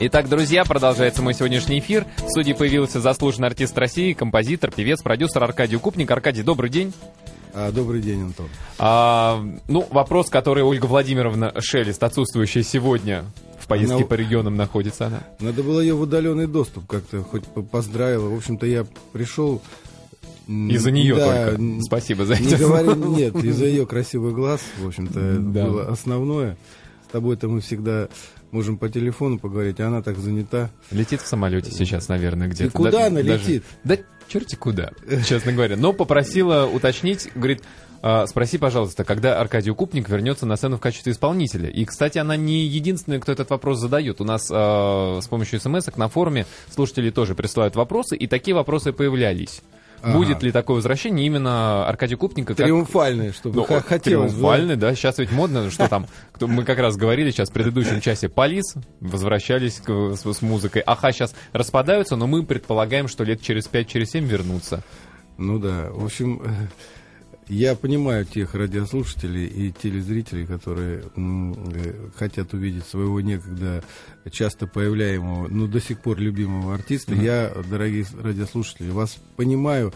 Итак, друзья, продолжается мой сегодняшний эфир. В студии появился заслуженный артист России, композитор, певец, продюсер Аркадий Купник. Аркадий, добрый день. А, добрый день, Антон. А, ну, вопрос, который Ольга Владимировна Шелест, отсутствующая сегодня в поездке она... по регионам, находится она. Надо было ее в удаленный доступ как-то хоть поздравила. В общем-то, я пришел... Из-за нее да, только. Спасибо за это. Не говори, нет, из-за ее красивых глаз, в общем-то, да. было основное. С тобой-то мы всегда можем по телефону поговорить, а она так занята. Летит в самолете сейчас, наверное, где-то. И куда да, она даже... летит? Да черти куда, честно говоря. Но попросила уточнить, говорит, а, спроси, пожалуйста, когда Аркадий Укупник вернется на сцену в качестве исполнителя. И, кстати, она не единственная, кто этот вопрос задает. У нас э, с помощью смс на форуме слушатели тоже присылают вопросы, и такие вопросы появлялись. Ага. Будет ли такое возвращение именно Аркадия Купника? Как... Триумфальное, чтобы ну, хотелось. Триумфальное, да. Сейчас ведь модно, что там, мы как раз говорили сейчас в предыдущем часе, Полис возвращались с, с музыкой. Аха сейчас распадаются, но мы предполагаем, что лет через 5-7 через вернутся. Ну да, в общем, я понимаю тех радиослушателей и телезрителей, которые э, хотят увидеть своего некогда часто появляемого, но до сих пор любимого артиста. Mm-hmm. Я, дорогие радиослушатели, вас понимаю,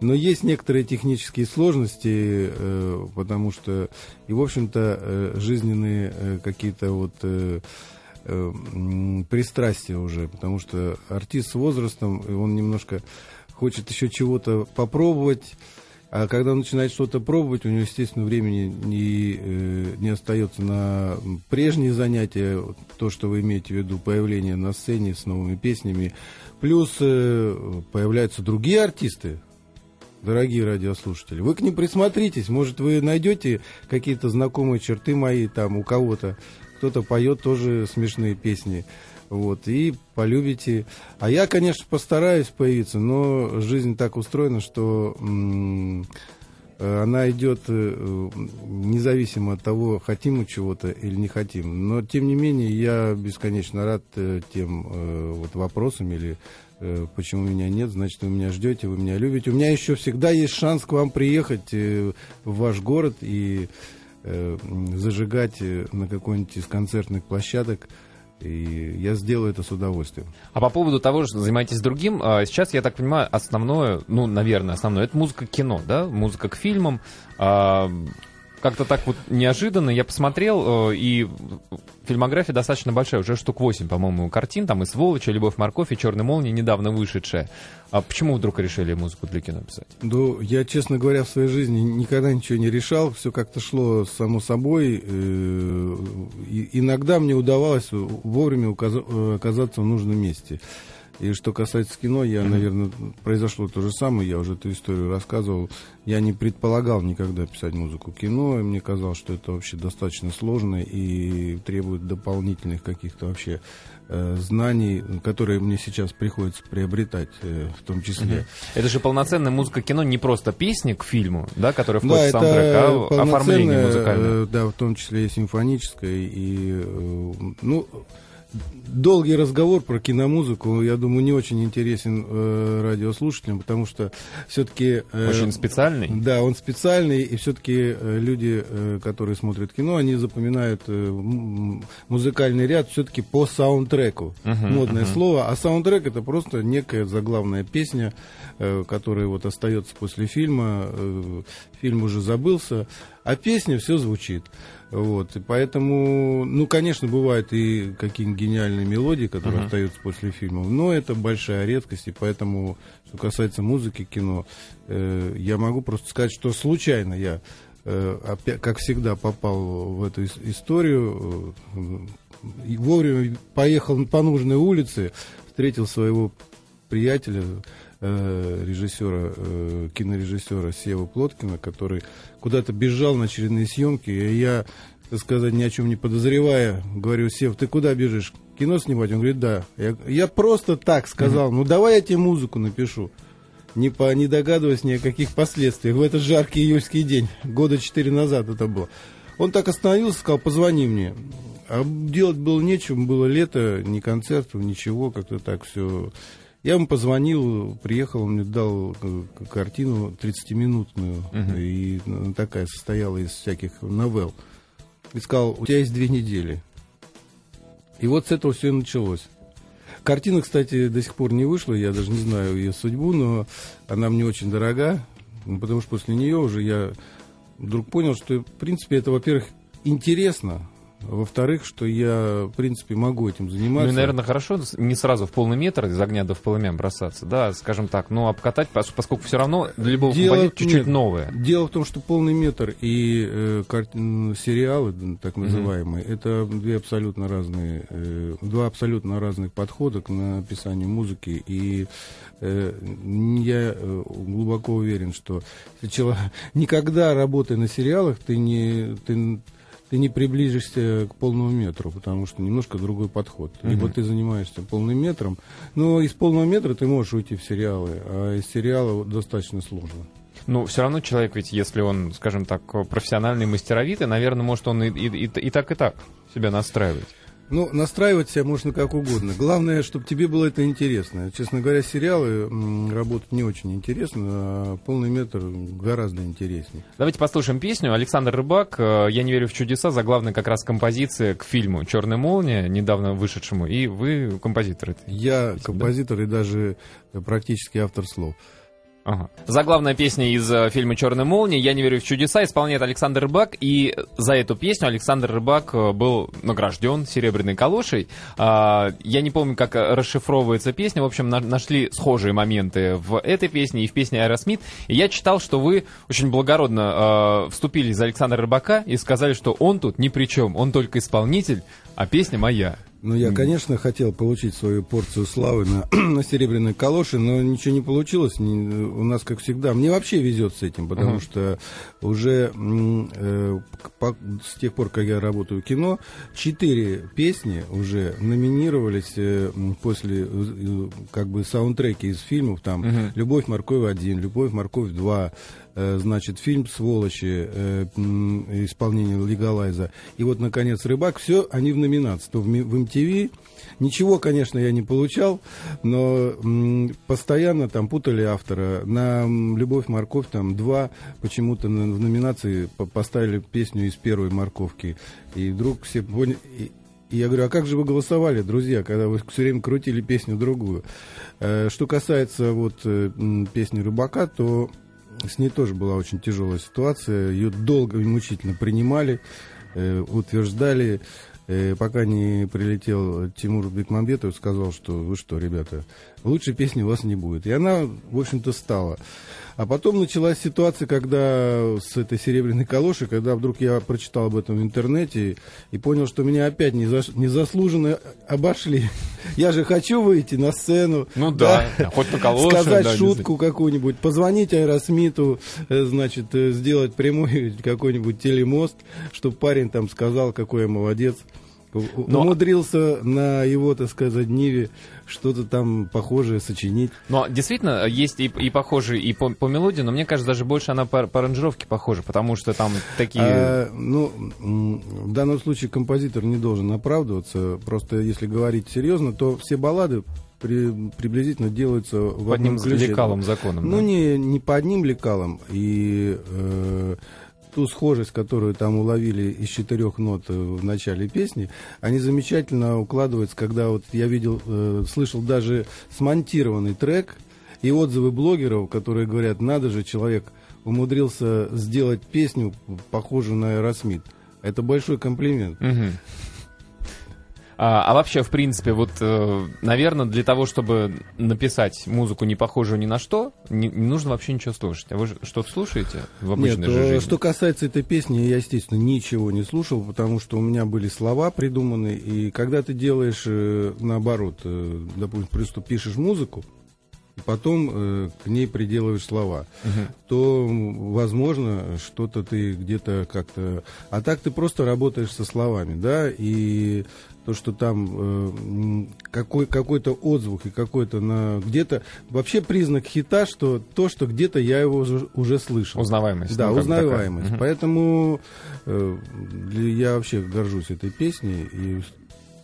но есть некоторые технические сложности, э, потому что и, в общем-то, э, жизненные э, какие-то вот... Э, э, пристрастия уже, потому что артист с возрастом, он немножко хочет еще чего-то попробовать, а когда он начинает что-то пробовать, у него, естественно, времени не, э, не остается на прежние занятия, то, что вы имеете в виду, появление на сцене с новыми песнями. Плюс э, появляются другие артисты, дорогие радиослушатели. Вы к ним присмотритесь, может, вы найдете какие-то знакомые черты мои там у кого-то. Кто-то поет тоже смешные песни вот, и полюбите. А я, конечно, постараюсь появиться, но жизнь так устроена, что она идет э, независимо от того, хотим мы чего-то или не хотим. Но, тем не менее, я бесконечно рад э, тем э, вот вопросам или почему меня нет, значит, вы меня ждете, вы меня любите. У меня еще всегда есть шанс к вам приехать в ваш город и зажигать на какой-нибудь из концертных площадок и я сделаю это с удовольствием. А по поводу того, что занимаетесь другим, а, сейчас, я так понимаю, основное, ну, наверное, основное, это музыка кино, да? Музыка к фильмам. Как-то так вот неожиданно я посмотрел, э, и фильмография достаточно большая, уже штук 8, по-моему, картин, там и «Сволочь», и «Любовь, морковь», и «Черная молния», недавно вышедшая. А почему вдруг решили музыку для кино писать? Ну, я, честно говоря, в своей жизни никогда ничего не решал, все как-то шло само собой. Э, иногда мне удавалось вовремя оказаться в нужном месте. И что касается кино, я, наверное, произошло то же самое, я уже эту историю рассказывал. Я не предполагал никогда писать музыку кино, и мне казалось, что это вообще достаточно сложно и требует дополнительных каких-то вообще э, знаний, которые мне сейчас приходится приобретать э, в том числе. Это же полноценная музыка кино, не просто песни к фильму, да, которая входит да, в саундтрек, а оформление музыкальное. Э, да, в том числе и симфоническое, и, э, ну, долгий разговор про киномузыку, я думаю, не очень интересен э, радиослушателям, потому что все-таки... Э, очень специальный? Да, он специальный, и все-таки э, люди, э, которые смотрят кино, они запоминают э, музыкальный ряд все-таки по саундтреку. Uh-huh, Модное uh-huh. слово. А саундтрек это просто некая заглавная песня, э, которая вот остается после фильма. Э, фильм уже забылся, а песня все звучит. Вот, и поэтому, ну, конечно, бывают и какие-нибудь гениальные мелодии, которые uh-huh. остаются после фильмов, но это большая редкость, и поэтому, что касается музыки, кино, э, я могу просто сказать, что случайно я, э, опять, как всегда, попал в эту историю, э, вовремя поехал по нужной улице, встретил своего приятеля, э, режиссера, э, кинорежиссера Сева Плоткина, который куда-то бежал на очередные съемки, и я, так сказать, ни о чем не подозревая, говорю, Сев, ты куда бежишь? Кино снимать? Он говорит, да. Я, я просто так сказал, mm-hmm. ну давай я тебе музыку напишу. Не, по, не догадываясь ни о каких последствиях. В этот жаркий июльский день, года четыре назад это было. Он так остановился, сказал, позвони мне. А делать было нечего, было лето, ни концертов, ничего, как-то так все я ему позвонил, приехал, он мне дал э, картину 30-минутную, uh-huh. и ну, такая состояла из всяких новелл. И сказал, у тебя есть две недели. И вот с этого все и началось. Картина, кстати, до сих пор не вышла, я даже не знаю ее судьбу, но она мне очень дорога, ну, потому что после нее уже я вдруг понял, что, в принципе, это, во-первых, интересно, во-вторых, что я, в принципе, могу этим заниматься. Ну и, наверное, хорошо не сразу в полный метр из огня до в полымя бросаться, да, скажем так, но обкатать, поскольку все равно для любого Дело, чуть-чуть новое. Дело в том, что полный метр и э, кар... сериалы, так называемые, mm-hmm. это две абсолютно разные, э, два абсолютно разных подхода к написанию музыки, и э, я э, глубоко уверен, что человек, никогда работая на сериалах, ты не... Ты, ты не приближишься к полному метру, потому что немножко другой подход. Угу. Либо ты занимаешься полным метром, но из полного метра ты можешь уйти в сериалы, а из сериала достаточно сложно. Ну, все равно человек, ведь если он, скажем так, профессиональный мастеровитый, наверное, может он и, и, и, и так, и так себя настраивать. Ну, настраивать себя можно как угодно. Главное, чтобы тебе было это интересно. Честно говоря, сериалы работают не очень интересно, а полный метр гораздо интереснее. Давайте послушаем песню. Александр Рыбак э, «Я не верю в чудеса», заглавная как раз композиция к фильму «Черная молния», недавно вышедшему, и вы композитор. Я композитор да? и даже практически автор слов. Ага. Заглавная песня из э, фильма «Черная молния» «Я не верю в чудеса» исполняет Александр Рыбак, и за эту песню Александр Рыбак э, был награжден серебряной калошей. А, я не помню, как расшифровывается песня, в общем, на, нашли схожие моменты в этой песне и в песне Аэросмит, и я читал, что вы очень благородно э, вступили за Александра Рыбака и сказали, что он тут ни при чем, он только исполнитель, а песня моя. Ну, я, конечно, хотел получить свою порцию славы на, на серебряной калоше, но ничего не получилось. Не, у нас, как всегда, мне вообще везет с этим, потому uh-huh. что уже э, по, с тех пор, как я работаю в кино, четыре песни уже номинировались э, после э, как бы саундтреки из фильмов, там uh-huh. «Любовь, морковь 1», «Любовь, морковь 2», Э, значит, фильм «Сволочи», э, исполнение Легалайза, и вот, наконец, «Рыбак», все они в номинации. То в, в MTV Ничего, конечно, я не получал, но постоянно там путали автора. На «Любовь, морковь» там два почему-то в номинации поставили песню из первой «Морковки». И вдруг все поняли... И я говорю, а как же вы голосовали, друзья, когда вы все время крутили песню другую? Э, что касается вот песни «Рыбака», то с ней тоже была очень тяжелая ситуация. Ее долго и мучительно принимали, э, утверждали, э, пока не прилетел Тимур Бекмамбетов сказал, что вы что, ребята, лучшей песни у вас не будет. И она, в общем-то, стала. А потом началась ситуация, когда с этой серебряной калошей, когда вдруг я прочитал об этом в интернете и понял, что меня опять незаслуженно обошли. Я же хочу выйти на сцену. Ну да, да хоть по калоше. Сказать да, шутку какую-нибудь, позвонить Аэросмиту, э, значит, э, сделать прямой какой-нибудь телемост, чтобы парень там сказал, какой я молодец. Но... Умудрился на его, так сказать, Ниве что-то там похожее сочинить. Но действительно, есть и, и похожие и по, по мелодии, но мне кажется, даже больше она по, по аранжировке похожа, потому что там такие... А, ну, в данном случае композитор не должен оправдываться. Просто если говорить серьезно, то все баллады при, приблизительно делаются в по одном ключе. лекалам законом. Ну, да? не, не по одним лекалам. И... Э, ту схожесть, которую там уловили из четырех нот в начале песни, они замечательно укладываются, когда вот я видел, э, слышал даже смонтированный трек и отзывы блогеров, которые говорят, надо же, человек умудрился сделать песню, похожую на Аэросмит. Это большой комплимент. Угу. А, а вообще, в принципе, вот, э, наверное, для того, чтобы написать музыку, не похожую ни на что, не, не нужно вообще ничего слушать. А вы что-то слушаете в обычной Нет, же жизни? что касается этой песни, я, естественно, ничего не слушал, потому что у меня были слова придуманы, и когда ты делаешь, э, наоборот, э, допустим, просто пишешь музыку, потом э, к ней приделываешь слова, угу. то, возможно, что-то ты где-то как-то... А так ты просто работаешь со словами, да, и то, что там э, какой, какой-то отзвук и какой-то на где-то вообще признак хита, что то, что где-то я его уже, уже слышал. Узнаваемость. Да, ну, узнаваемость. Такая. Поэтому э, я вообще горжусь этой песней и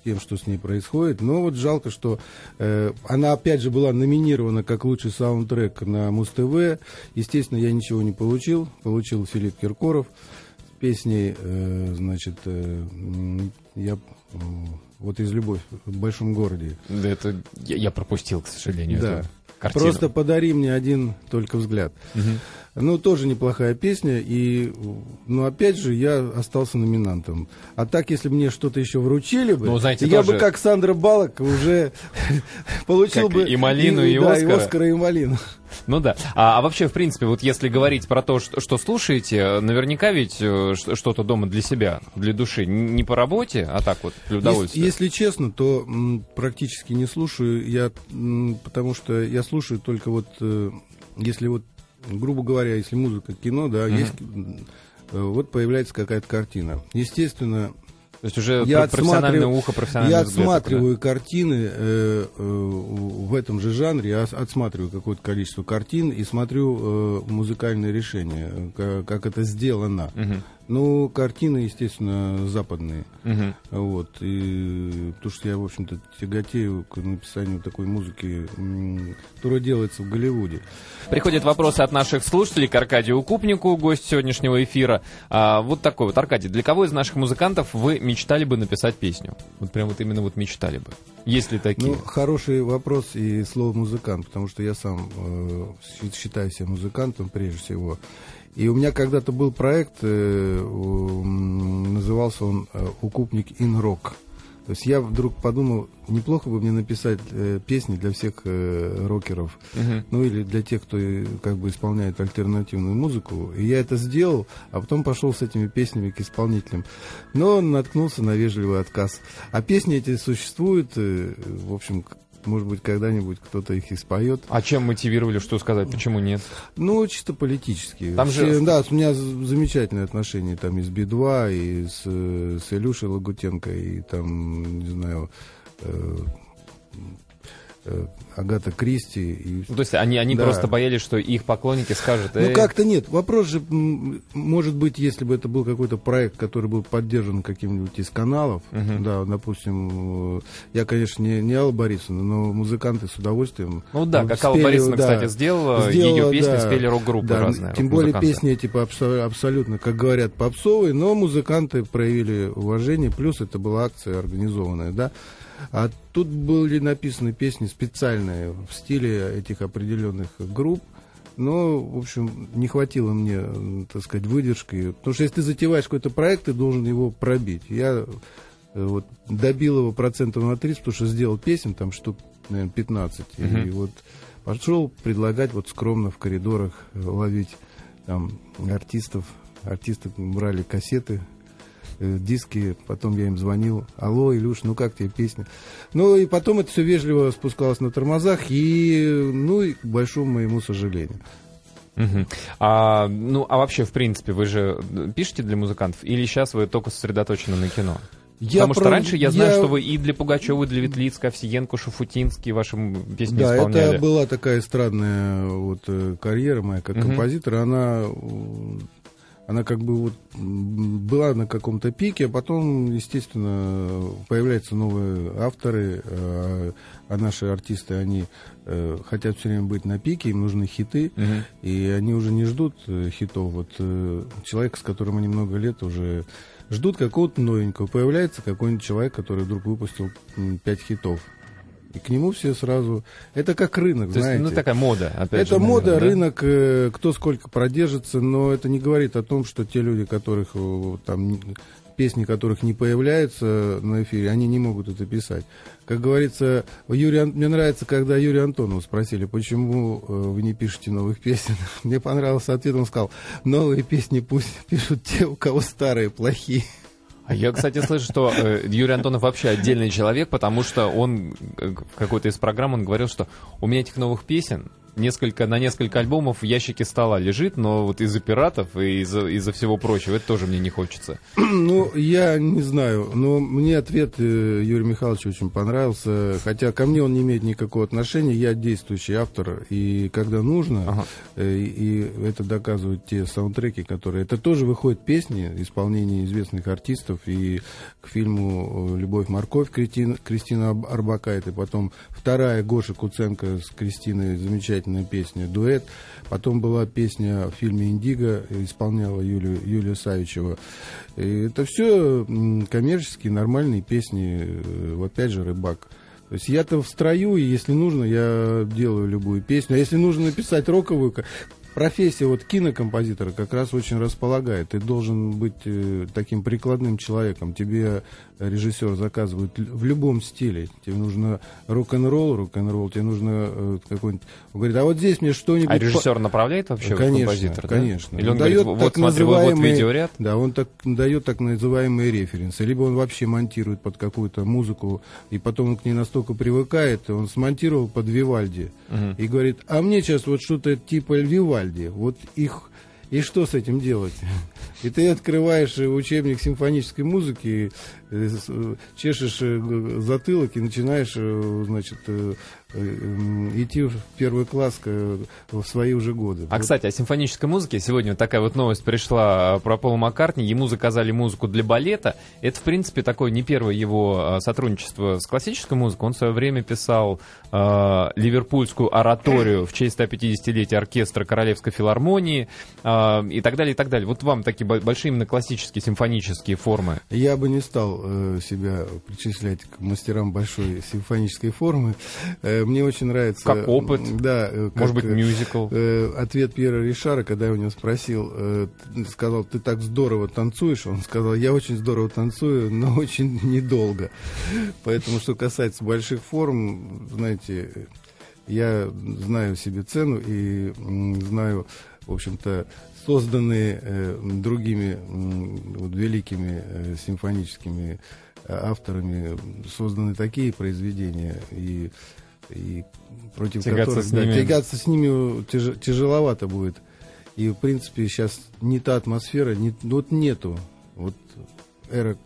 тем, что с ней происходит. Но вот жалко, что э, она опять же была номинирована как лучший саундтрек на Муз-ТВ. Естественно, я ничего не получил. Получил Филипп Киркоров с песней, э, значит, э, я Вот из «Любовь в большом городе». Да это я, я пропустил, к сожалению. Да. эту картину. Просто подари мне один только взгляд. Мгм. Ну, тоже неплохая песня, и, ну, опять же, я остался номинантом. А так, если мне что-то еще вручили бы, Ну, знаете, я тоже- бы, как Сандра Балок, уже получил бы и малину, и да, Оскара. и Оскара, и малину. Ну да. А, а вообще, в принципе, вот если говорить про то, что, что слушаете, наверняка ведь э, что-то дома для себя, для души, не по работе, а так вот, для Если, удовольствия. если честно, то м, практически не слушаю, я, м, потому что я слушаю только вот, э, если вот, грубо говоря, если музыка, кино, да, есть, м, э, вот появляется какая-то картина. Естественно, То есть уже я про- профессиональное ухо, профессиональный Я взгляд отсматриваю картины э, э, в этом же жанре, я отсматриваю какое-то количество картин и смотрю э, музыкальные решения, э, ка- как это сделано. да? Ну, картины, естественно, западные. Мгм. Вот, и, потому что я, в общем-то, тяготею к написанию такой музыки, которая делается в Голливуде. Приходят вопросы от наших слушателей к Аркадию Купнику, гость сегодняшнего эфира. А, вот такой вот, Аркадий, для кого из наших музыкантов вы мечтали бы написать песню? Вот прям вот именно вот мечтали бы. Есть ли такие? Ну, хороший вопрос и слово музыкант, потому что я сам э, считаю себя музыкантом прежде всего. И у меня когда-то был проект, э, назывался он э, «Укупник ин рок». То есть я вдруг подумал, неплохо бы мне написать э, песни для всех э, рокеров, Мгм. ну или для тех, кто э, как бы исполняет альтернативную музыку. И я это сделал, а потом пошел с этими песнями к исполнителям. Но наткнулся на вежливый отказ. А песни эти существуют, э, в общем, может быть, когда-нибудь кто-то их и споет. А чем мотивировали, что сказать, почему нет? Ну, чисто политически. Там же- Все- Да, у меня замечательные отношения там и с Би-2, и с, э, с Илюшей Лагутенко, и там, не знаю, э, Агата Кристи. И... Ну, то есть они, они Да. просто боялись, что их поклонники скажут, Ну, «Эй, как-то нет. Вопрос же, может быть, если бы это был какой-то проект, который был поддержан каким-нибудь из каналов, Мгм. да, допустим, э, я, конечно, не, не Алла Борисовна, но музыканты с удовольствием. Ну да, ну, как Алла спели, Борисовна, да, кстати, сделала, сделала, ее песни да, спели рок-группы да, разные. Тем более песни эти абсо- абсолютно, как говорят, попсовые, но музыканты проявили уважение, плюс это была акция организованная, да. А тут были написаны песни специальные в стиле этих определенных групп. Но, в общем, не хватило мне, так сказать, выдержки. Потому что если ты затеваешь какой-то проект, ты должен его пробить. Я э, вот добил его процентов на 30, потому что сделал песен, там штук, наверное, 15. И Мгм. вот пошел предлагать вот скромно в коридорах э, ловить там артистов. Артисты брали кассеты, диски, потом я им звонил. Алло, Илюш, ну как тебе песня? Ну и потом это все вежливо спускалось на тормозах, и, ну, и к большому моему сожалению. Мгм. А, ну, а вообще, в принципе, вы же пишете для музыкантов, или сейчас вы только сосредоточены на кино? Я Потому что про- раньше я знаю, я- что вы и для Пугачева, и для Ветлицка, Овсиенко, Шафутинский ваши песни Да, исполняли. это была такая эстрадная вот э, карьера моя как Мгм. композитора. Она, э, она как бы вот была на каком-то пике, а потом, естественно, появляются новые авторы, э, а наши артисты, они э, хотят все время быть на пике, им нужны хиты, Мгм. и они уже не ждут э, хитов. Вот э, человек, с которым они много лет уже ждут какого-то новенького. Появляется какой-нибудь человек, который вдруг выпустил пять хитов. И к нему все сразу... Это как рынок, То есть, знаете. ну, такая мода, опять это же, мода, наверное, да? рынок, э, кто сколько продержится, но это не говорит о том, что те люди, которых э, там песни которых не появляются на эфире, они не могут это писать. Как говорится, Юрий, мне нравится, когда Юрия Антонова спросили, почему э, вы не пишете новых песен. Мне понравился ответ, он сказал, новые песни пусть пишут те, у кого старые плохие. А я, кстати, слышу, что э, Юрий Антонов вообще отдельный человек, потому что он э, в какой-то из программ он говорил, что у меня этих новых песен несколько, на несколько альбомов в ящике стола лежит, но вот из-за пиратов и из-за из всего прочего это тоже мне не хочется. Ну, я не знаю, но мне ответ э, Юрия Михайловича очень понравился, хотя ко мне он не имеет никакого отношения, я действующий автор, и когда нужно, Ага. э, и это доказывают те саундтреки, которые... Это тоже выходят песни, исполнение известных артистов, и к фильму э, «Любовь, морковь» Кристина, Кристина Арбакайте, потом вторая Гоша Куценко с Кристиной, замечательная замечательная песня «Дуэт». Потом была песня в фильме «Индиго», исполняла Юлия, Юлия Савичева. И это все коммерческие, нормальные песни, э, опять же, «Рыбак». То есть я-то в строю, и если нужно, я делаю любую песню. А если нужно написать роковую, профессия вот кинокомпозитора как раз очень располагает. Ты должен быть э, таким прикладным человеком. Тебе режиссер заказывает в любом стиле. Тебе нужно рок-н-ролл, рок-н-ролл, тебе нужно э, какой-нибудь... Он говорит, а вот здесь мне что-нибудь... А режиссер направляет вообще конечно, композитора? Конечно. Или он, дает говорит, вот смотри, вот видеоряд? Да, он так, дает так называемые референсы. Либо он вообще монтирует под какую-то музыку, и потом он к ней настолько привыкает, он смонтировал под Вивальди. Угу. И говорит, а мне сейчас вот что-то типа Вивальди. Вот их и что с этим делать? И ты открываешь учебник симфонической музыки, э, э, чешешь э, затылок и начинаешь, значит, идти в первый класс в свои уже годы. А, вот. кстати, о симфонической музыке. Сегодня вот такая вот новость пришла про Пола Маккартни. Ему заказали музыку для балета. Это, в принципе, такое не первое его сотрудничество с классической музыкой. Он в свое время писал э, ливерпульскую ораторию в честь 150-летия оркестра Королевской филармонии. Э, и так далее, и так далее. Вот вам такие большие именно классические симфонические формы. Я бы не стал э, себя причислять к мастерам большой симфонической формы. Э, мне очень нравится... Как опыт? Да. Э, как, Может быть, мюзикл? Э, ответ Пьера Ришара, когда я у него спросил, э, сказал, ты так здорово танцуешь, он сказал, я очень здорово танцую, но очень недолго. Поэтому, что касается больших форм, знаете, я знаю себе цену и знаю в общем-то, созданные э, другими э, вот, великими э, симфоническими э, авторами, созданы такие произведения, и, и против тягаться которых с да, тягаться с ними тяж, тяжеловато будет. И, в принципе, сейчас не та атмосфера, не, вот нету. Вот эра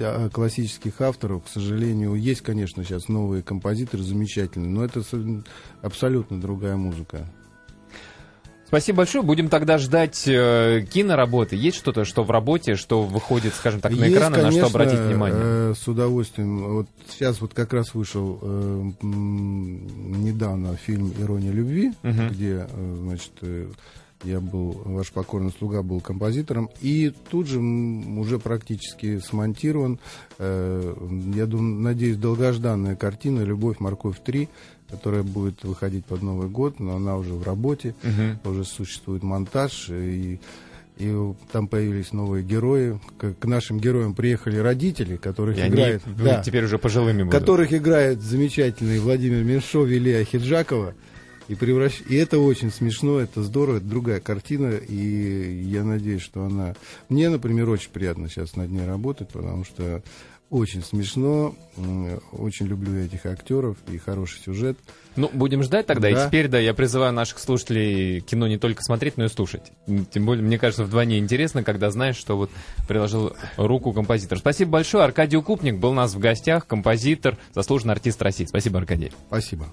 а, классических авторов, к сожалению, есть, конечно, сейчас новые композиторы замечательные, но это абсолютно другая музыка. Спасибо большое. Будем тогда ждать э, киноработы. Есть что-то, что в работе, что выходит, скажем так, на Есть, экраны, конечно, на что обратить внимание? Э, с удовольствием. Вот сейчас вот как раз вышел э, недавно фильм «Ирония любви», угу. где, э, значит, э, я был, ваш покорный слуга был композитором, и тут же уже практически смонтирован, э, я думаю, надеюсь, долгожданная картина «Любовь, морковь 3», которая будет выходить под Новый год, но она уже в работе, угу. уже существует монтаж, и, и там появились новые герои. К, к нашим героям приехали родители, которых и играет... Они да, теперь уже пожилыми будут. Которых играет замечательный Владимир Меньшов и Лея Хиджакова. И, превращ... и это очень смешно, это здорово, это другая картина, и я надеюсь, что она... Мне, например, очень приятно сейчас над ней работать, потому что очень смешно, очень люблю этих актеров и хороший сюжет. Ну, будем ждать тогда. Да. И теперь, да, я призываю наших слушателей кино не только смотреть, но и слушать. Тем более, мне кажется, вдвойне интересно, когда знаешь, что вот приложил руку композитор. Спасибо большое. Аркадий Укупник был у нас в гостях, композитор, заслуженный артист России. Спасибо, Аркадий. Спасибо.